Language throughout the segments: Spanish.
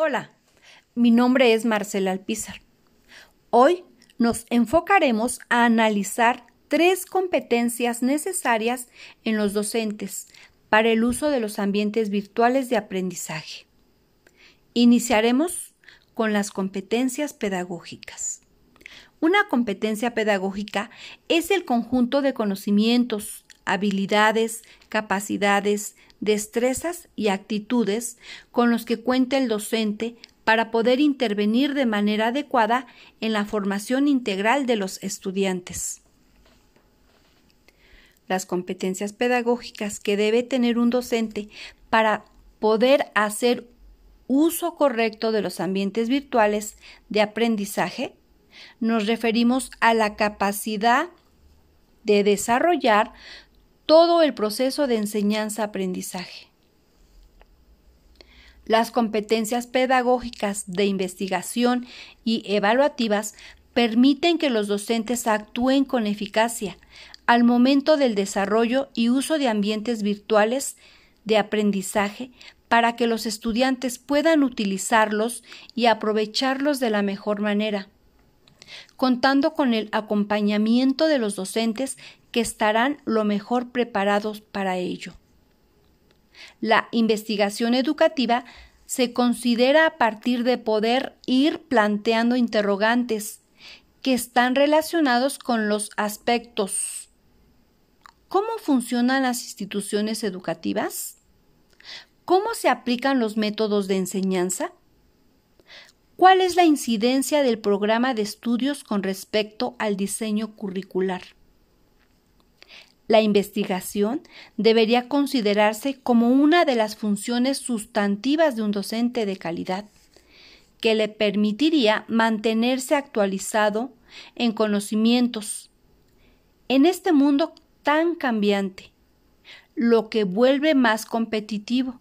Hola, mi nombre es Marcela Alpizar. Hoy nos enfocaremos a analizar tres competencias necesarias en los docentes para el uso de los ambientes virtuales de aprendizaje. Iniciaremos con las competencias pedagógicas. Una competencia pedagógica es el conjunto de conocimientos, habilidades, capacidades, destrezas y actitudes con los que cuenta el docente para poder intervenir de manera adecuada en la formación integral de los estudiantes. Las competencias pedagógicas que debe tener un docente para poder hacer uso correcto de los ambientes virtuales de aprendizaje, nos referimos a la capacidad de desarrollar todo el proceso de enseñanza-aprendizaje. Las competencias pedagógicas de investigación y evaluativas permiten que los docentes actúen con eficacia al momento del desarrollo y uso de ambientes virtuales de aprendizaje para que los estudiantes puedan utilizarlos y aprovecharlos de la mejor manera, contando con el acompañamiento de los docentes que estarán lo mejor preparados para ello. La investigación educativa se considera a partir de poder ir planteando interrogantes que están relacionados con los aspectos. ¿Cómo funcionan las instituciones educativas? ¿Cómo se aplican los métodos de enseñanza? ¿Cuál es la incidencia del programa de estudios con respecto al diseño curricular? La investigación debería considerarse como una de las funciones sustantivas de un docente de calidad, que le permitiría mantenerse actualizado en conocimientos en este mundo tan cambiante, lo que vuelve más competitivo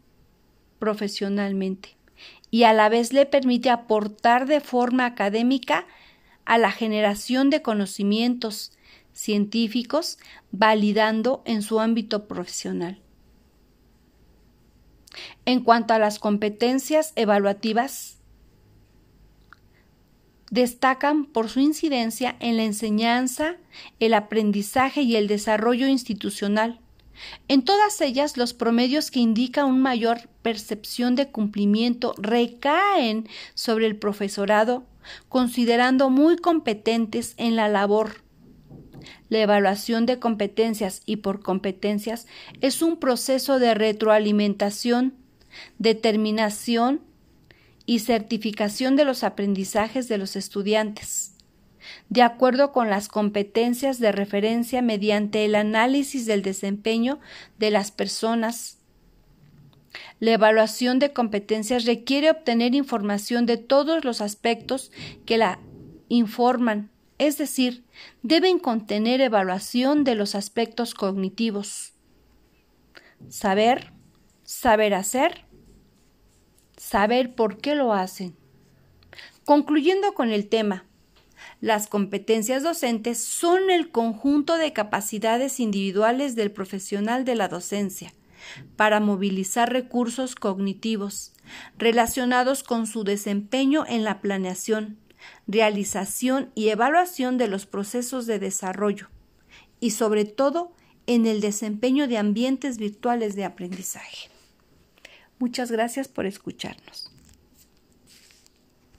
profesionalmente y a la vez le permite aportar de forma académica a la generación de conocimientos científicos validando en su ámbito profesional. En cuanto a las competencias evaluativas, destacan por su incidencia en la enseñanza, el aprendizaje y el desarrollo institucional. En todas ellas, los promedios que indican una mayor percepción de cumplimiento recaen sobre el profesorado, considerando muy competentes en la labor. La evaluación de competencias y por competencias es un proceso de retroalimentación, determinación y certificación de los aprendizajes de los estudiantes, de acuerdo con las competencias de referencia mediante el análisis del desempeño de las personas. La evaluación de competencias requiere obtener información de todos los aspectos que la informan es decir, deben contener evaluación de los aspectos cognitivos. Saber, saber hacer, saber por qué lo hacen. Concluyendo con el tema, las competencias docentes son el conjunto de capacidades individuales del profesional de la docencia para movilizar recursos cognitivos relacionados con su desempeño en la planeación, realización y evaluación de los procesos de desarrollo y sobre todo en el desempeño de ambientes virtuales de aprendizaje. Muchas gracias por escucharnos.